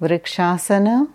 vrikshasana